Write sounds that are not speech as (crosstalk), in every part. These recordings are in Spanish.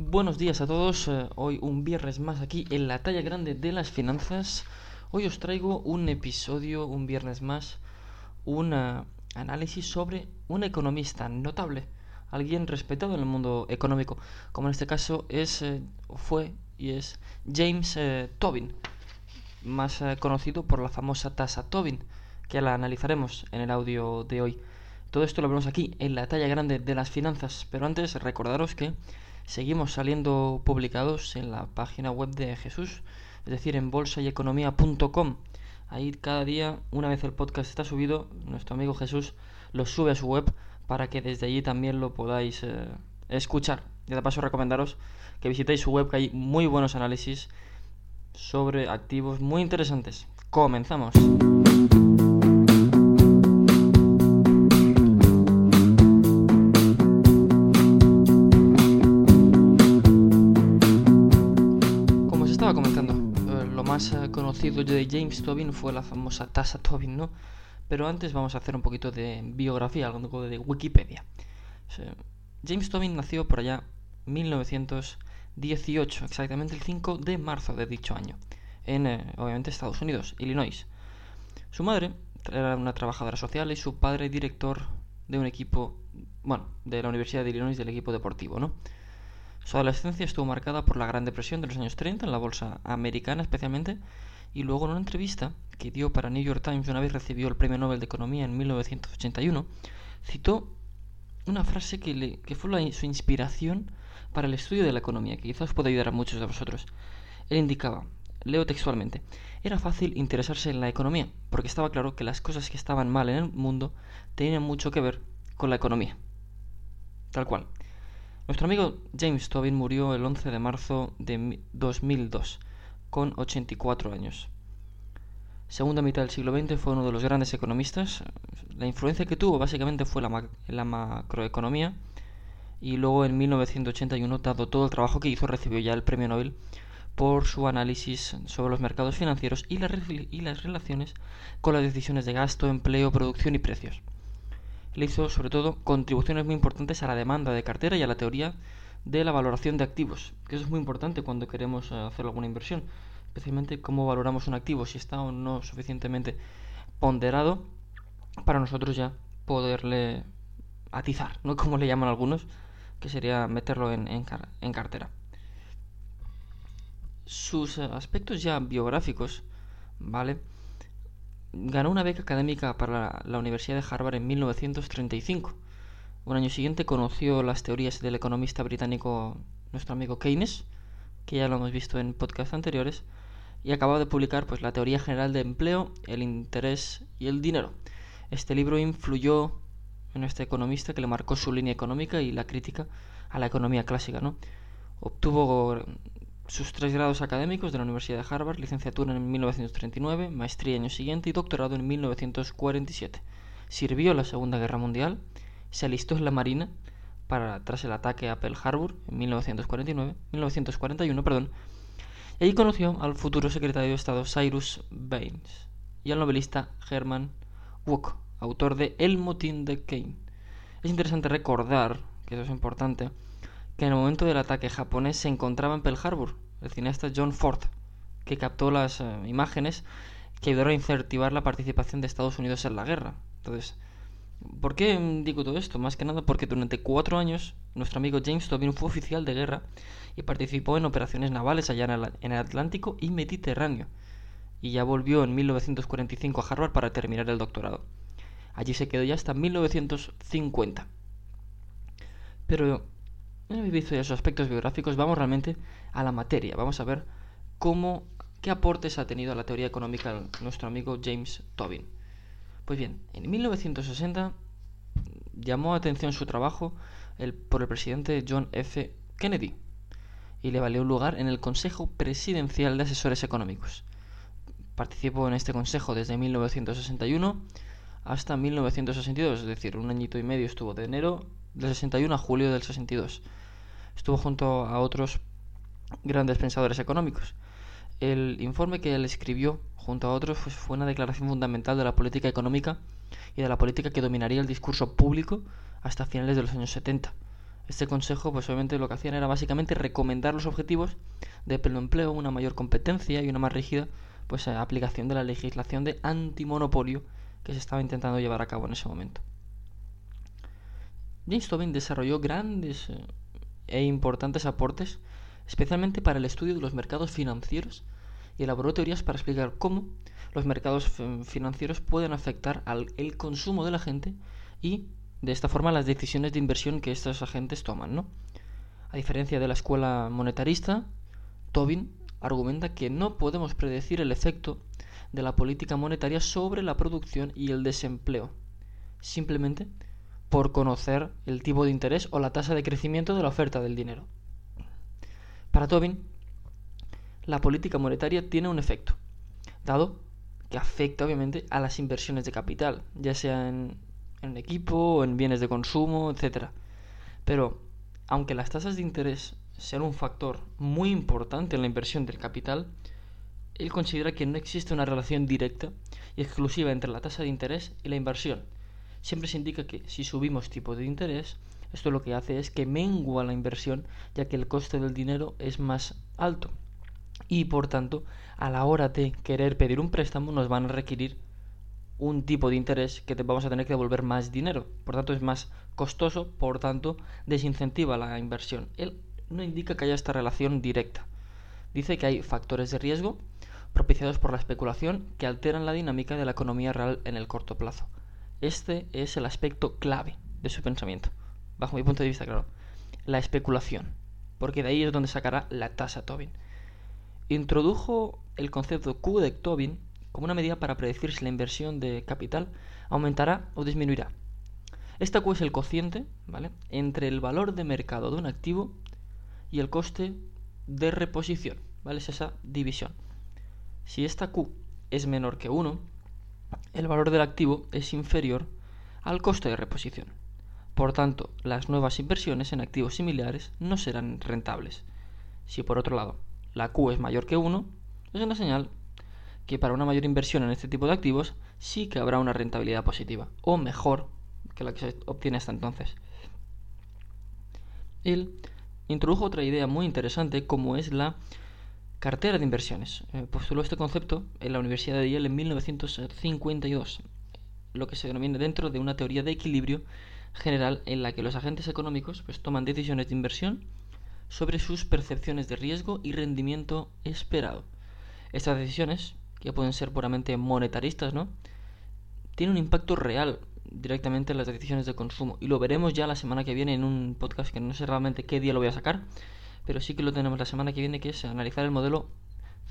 Buenos días a todos. eh, hoy un viernes más aquí en la talla grande de las finanzas. Hoy os traigo un episodio, un viernes más, un eh, análisis sobre un economista notable, alguien respetado en el mundo económico, como en este caso es, eh, fue y es James Tobin, más conocido por la famosa tasa Tobin, que la analizaremos en el audio de hoy. Todo esto lo vemos aquí en la talla grande de las finanzas, pero antes recordaros que seguimos saliendo publicados en la página web de Jesús, es decir, en bolsayeconomía.com. Ahí cada día, una vez el podcast está subido, nuestro amigo Jesús lo sube a su web para que desde allí también lo podáis eh, escuchar. Y de paso recomendaros que visitéis su web, que hay muy buenos análisis sobre activos muy interesantes. Comenzamos. De James Tobin fue la famosa tasa Tobin, ¿no? Pero antes vamos a hacer un poquito de biografía, algo de Wikipedia. James Tobin nació por allá 1918, exactamente el 5 de marzo de dicho año, en eh, obviamente Estados Unidos, Illinois. Su madre era una trabajadora social y su padre director de un equipo, bueno, de la Universidad de Illinois del equipo deportivo, ¿no? Su adolescencia estuvo marcada por la Gran Depresión de los años 30 en la bolsa americana especialmente y luego en una entrevista que dio para New York Times una vez recibió el Premio Nobel de Economía en 1981, citó una frase que, le, que fue su inspiración para el estudio de la economía, que quizás pueda ayudar a muchos de vosotros. Él indicaba, leo textualmente, era fácil interesarse en la economía, porque estaba claro que las cosas que estaban mal en el mundo tenían mucho que ver con la economía. Tal cual. Nuestro amigo James Tobin murió el 11 de marzo de 2002, con 84 años. Segunda mitad del siglo XX fue uno de los grandes economistas. La influencia que tuvo básicamente fue la, ma la macroeconomía y luego en 1981, dado todo el trabajo que hizo, recibió ya el premio Nobel por su análisis sobre los mercados financieros y las relaciones con las decisiones de gasto, empleo, producción y precios le hizo sobre todo contribuciones muy importantes a la demanda de cartera y a la teoría de la valoración de activos, que eso es muy importante cuando queremos hacer alguna inversión, especialmente cómo valoramos un activo, si está o no suficientemente ponderado para nosotros ya poderle atizar, ¿no? (laughs) Como le llaman algunos, que sería meterlo en, en, car en cartera. Sus aspectos ya biográficos, ¿vale? ganó una beca académica para la Universidad de Harvard en 1935. Un año siguiente conoció las teorías del economista británico nuestro amigo Keynes, que ya lo hemos visto en podcasts anteriores, y acababa de publicar pues la teoría general de empleo, el interés y el dinero. Este libro influyó en este economista que le marcó su línea económica y la crítica a la economía clásica, ¿no? Obtuvo sus tres grados académicos de la Universidad de Harvard, licenciatura en 1939, maestría año siguiente y doctorado en 1947. Sirvió la Segunda Guerra Mundial, se alistó en la Marina para, tras el ataque a Pearl Harbor en 1949, 1941, perdón, y allí conoció al futuro secretario de Estado Cyrus Baines y al novelista Herman Wouk, autor de El motín de Kane. Es interesante recordar, que eso es importante, que en el momento del ataque japonés se encontraba en Pearl Harbor el cineasta John Ford, que captó las eh, imágenes que ayudaron a incentivar la participación de Estados Unidos en la guerra. Entonces, ¿por qué digo todo esto? Más que nada porque durante cuatro años nuestro amigo James Tobin fue oficial de guerra y participó en operaciones navales allá en el, Atlántico y Mediterráneo. Y ya volvió en 1945 a Harvard para terminar el doctorado. Allí se quedó ya hasta 1950. Pero una vez visto ya sus aspectos biográficos, vamos realmente a la materia. Vamos a ver cómo, qué aportes ha tenido a la teoría económica nuestro amigo James Tobin. Pues bien, en 1960 llamó atención su trabajo el, por el presidente John F. Kennedy y le valió un lugar en el Consejo Presidencial de Asesores Económicos. Participó en este consejo desde 1961 hasta 1962, es decir, un añito y medio estuvo de enero del 61 a julio del 62. Estuvo junto a otros grandes pensadores económicos. El informe que él escribió junto a otros pues, fue una declaración fundamental de la política económica y de la política que dominaría el discurso público hasta finales de los años 70. Este consejo, pues obviamente lo que hacían era básicamente recomendar los objetivos de pleno empleo, una mayor competencia y una más rígida pues, aplicación de la legislación de antimonopolio que se estaba intentando llevar a cabo en ese momento. James Tobin desarrolló grandes eh, e importantes aportes, especialmente para el estudio de los mercados financieros, y elaboró teorías para explicar cómo los mercados financieros pueden afectar al el consumo de la gente y de esta forma las decisiones de inversión que estos agentes toman. A diferencia de la escuela monetarista, Tobin argumenta que no podemos predecir el efecto de la política monetaria sobre la producción y el desempleo, simplemente por conocer el tipo de interés o la tasa de crecimiento de la oferta del dinero. Para Tobin, la política monetaria tiene un efecto, dado que afecta obviamente a las inversiones de capital, ya sea en, en equipo, en bienes de consumo, etc. Pero, aunque las tasas de interés sean un factor muy importante en la inversión del capital, él considera que no existe una relación directa y exclusiva entre la tasa de interés y la inversión. Siempre se indica que si subimos tipo de interés, esto lo que hace es que mengua la inversión, ya que el coste del dinero es más alto. Y por tanto, a la hora de querer pedir un préstamo, nos van a requerir un tipo de interés que te vamos a tener que devolver más dinero. Por tanto, es más costoso, por tanto, desincentiva la inversión. Él no indica que haya esta relación directa. Dice que hay factores de riesgo propiciados por la especulación que alteran la dinámica de la economía real en el corto plazo. Este es el aspecto clave de su pensamiento, bajo mi punto de vista, claro. La especulación, porque de ahí es donde sacará la tasa Tobin. Introdujo el concepto Q de Tobin como una medida para predecir si la inversión de capital aumentará o disminuirá. Esta Q es el cociente ¿vale? entre el valor de mercado de un activo y el coste de reposición. ¿vale? Es esa división. Si esta Q es menor que 1, el valor del activo es inferior al coste de reposición. Por tanto, las nuevas inversiones en activos similares no serán rentables. Si por otro lado la Q es mayor que 1, es una señal que para una mayor inversión en este tipo de activos sí que habrá una rentabilidad positiva, o mejor que la que se obtiene hasta entonces. Él introdujo otra idea muy interesante como es la cartera de inversiones. Eh, postuló este concepto en la Universidad de Yale en 1952, lo que se denomina dentro de una teoría de equilibrio general en la que los agentes económicos pues, toman decisiones de inversión sobre sus percepciones de riesgo y rendimiento esperado. Estas decisiones que pueden ser puramente monetaristas, ¿no? Tiene un impacto real directamente en las decisiones de consumo. Y lo veremos ya la semana que viene en un podcast que no sé realmente qué día lo voy a sacar, pero sí que lo tenemos la semana que viene, que es analizar el modelo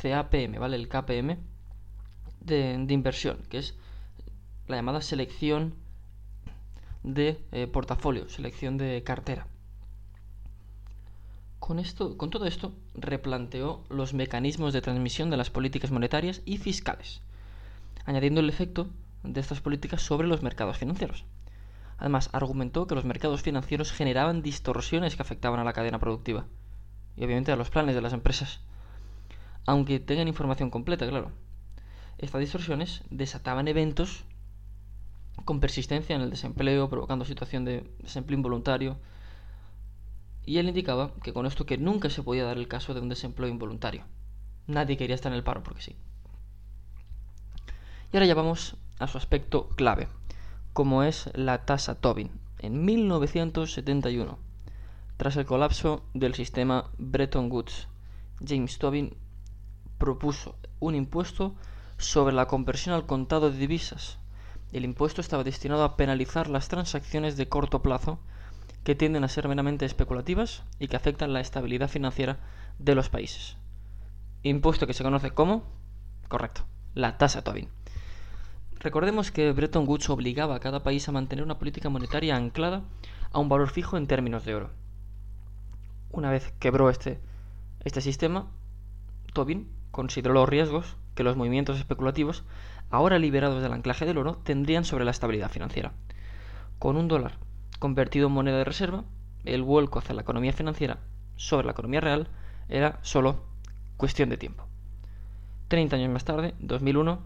CAPM, ¿vale? El KPM de, inversión, que es la llamada selección de eh, portafolio, selección de cartera. Con, esto, con todo esto, replanteó los mecanismos de transmisión de las políticas monetarias y fiscales, añadiendo el efecto de estas políticas sobre los mercados financieros. Además, argumentó que los mercados financieros generaban distorsiones que afectaban a la cadena productiva y obviamente a los planes de las empresas, aunque tengan información completa, claro. Estas distorsiones desataban eventos con persistencia en el desempleo, provocando situación de desempleo involuntario, y él indicaba que con esto que nunca se podía dar el caso de un desempleo involuntario. Nadie quería estar en el paro porque sí. Y ahora ya vamos a su aspecto clave, como es la tasa Tobin. En 1971, tras el colapso del sistema Bretton Woods, James Tobin propuso un impuesto sobre la conversión al contado de divisas. El impuesto estaba destinado a penalizar las transacciones de corto plazo que tienden a ser meramente especulativas y que afectan la estabilidad financiera de los países. Impuesto que se conoce como, correcto, la tasa Tobin. Recordemos que Bretton Woods obligaba a cada país a mantener una política monetaria anclada a un valor fijo en términos de oro. Una vez quebró este, este sistema, Tobin consideró los riesgos que los movimientos especulativos, ahora liberados del anclaje del oro, tendrían sobre la estabilidad financiera. Con un dólar convertido en moneda de reserva, el vuelco hacia la economía financiera sobre la economía real era solo cuestión de tiempo. Treinta años más tarde, 2001,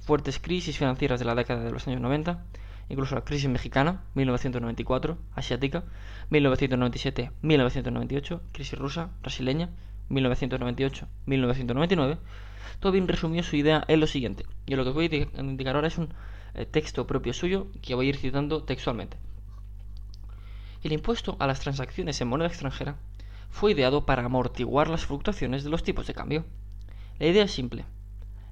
fuertes crisis financieras de la década de los años 90 incluso la crisis mexicana, 1994, asiática, 1997-1998, crisis rusa, brasileña, 1998-1999, Tobin resumió su idea en lo siguiente, y lo que os voy a indicar ahora es un eh, texto propio suyo que voy a ir citando textualmente. El impuesto a las transacciones en moneda extranjera fue ideado para amortiguar las fluctuaciones de los tipos de cambio. La idea es simple.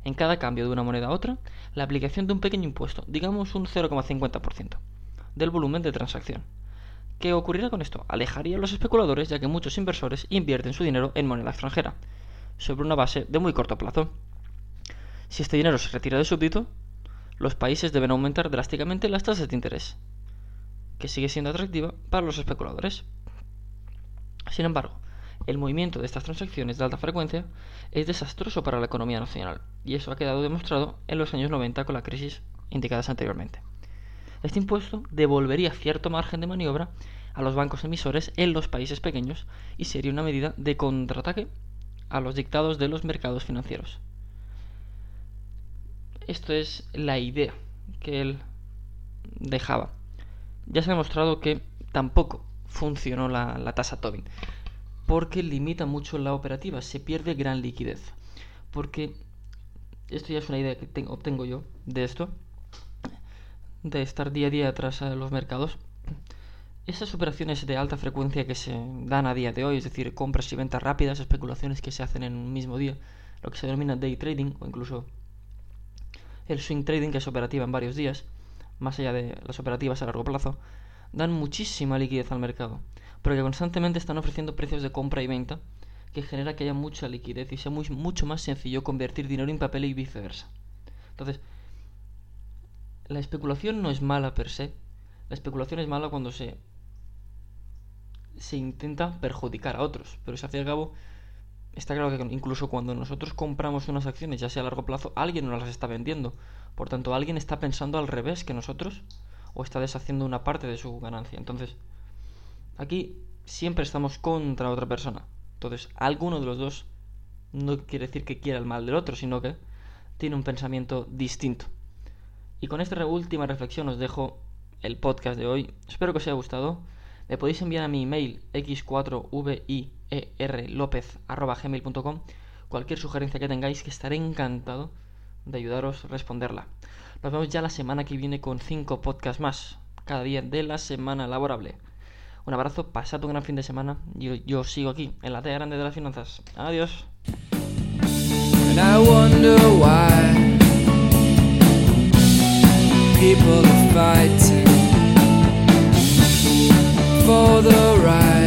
En cada cambio de una moneda a otra, la aplicación de un pequeño impuesto, digamos un 0,50%, del volumen de transacción. ¿Qué ocurrirá con esto? Alejaría a los especuladores ya que muchos inversores invierten su dinero en moneda extranjera, sobre una base de muy corto plazo. Si este dinero se retira de súbdito, los países deben aumentar drásticamente las tasas de interés, que sigue siendo atractiva para los especuladores. Sin embargo, el movimiento de estas transacciones de alta frecuencia es desastroso para la economía nacional, y eso ha quedado demostrado en los años 90 con la crisis indicadas anteriormente. Este impuesto devolvería cierto margen de maniobra a los bancos emisores en los países pequeños y sería una medida de contraataque a los dictados de los mercados financieros. Esto es la idea que él dejaba. Ya se ha demostrado que tampoco funcionó la, tasa Tobin porque limita mucho la operativa, se pierde gran liquidez. Porque esto ya es una idea que tengo, obtengo yo de esto, de estar día a día tras los mercados. Esas operaciones de alta frecuencia que se dan a día de hoy, es decir, compras y ventas rápidas, especulaciones que se hacen en un mismo día, lo que se denomina day trading o incluso el swing trading, que es operativa en varios días, más allá de las operativas a largo plazo, dan muchísima liquidez al mercado porque constantemente están ofreciendo precios de compra y venta que genera que haya mucha liquidez y sea mucho más sencillo convertir dinero en papel y viceversa. Entonces, la especulación no es mala per se, la especulación es mala cuando se, se intenta perjudicar a otros, pero si al fin cabo está claro que incluso cuando nosotros compramos unas acciones, ya sea a largo plazo, alguien nos las está vendiendo. Por tanto, alguien está pensando al revés que nosotros o está deshaciendo una parte de su ganancia. Entonces, Aquí siempre estamos contra otra persona. Entonces, alguno de los dos no quiere decir que quiera el mal del otro, sino que tiene un pensamiento distinto. Y con esta última reflexión os dejo el podcast de hoy. Espero que os haya gustado. Me podéis enviar a mi email x4virlopez.gmail.com cualquier sugerencia que tengáis que estaré encantado de ayudaros a responderla. Nos vemos ya la semana que viene con 5 podcasts más, cada día de la semana laborable. Un abrazo, pasad un gran fin de semana. Yo, yo sigo aquí, en la tela grande de las finanzas. Adiós. People are fighting for the right.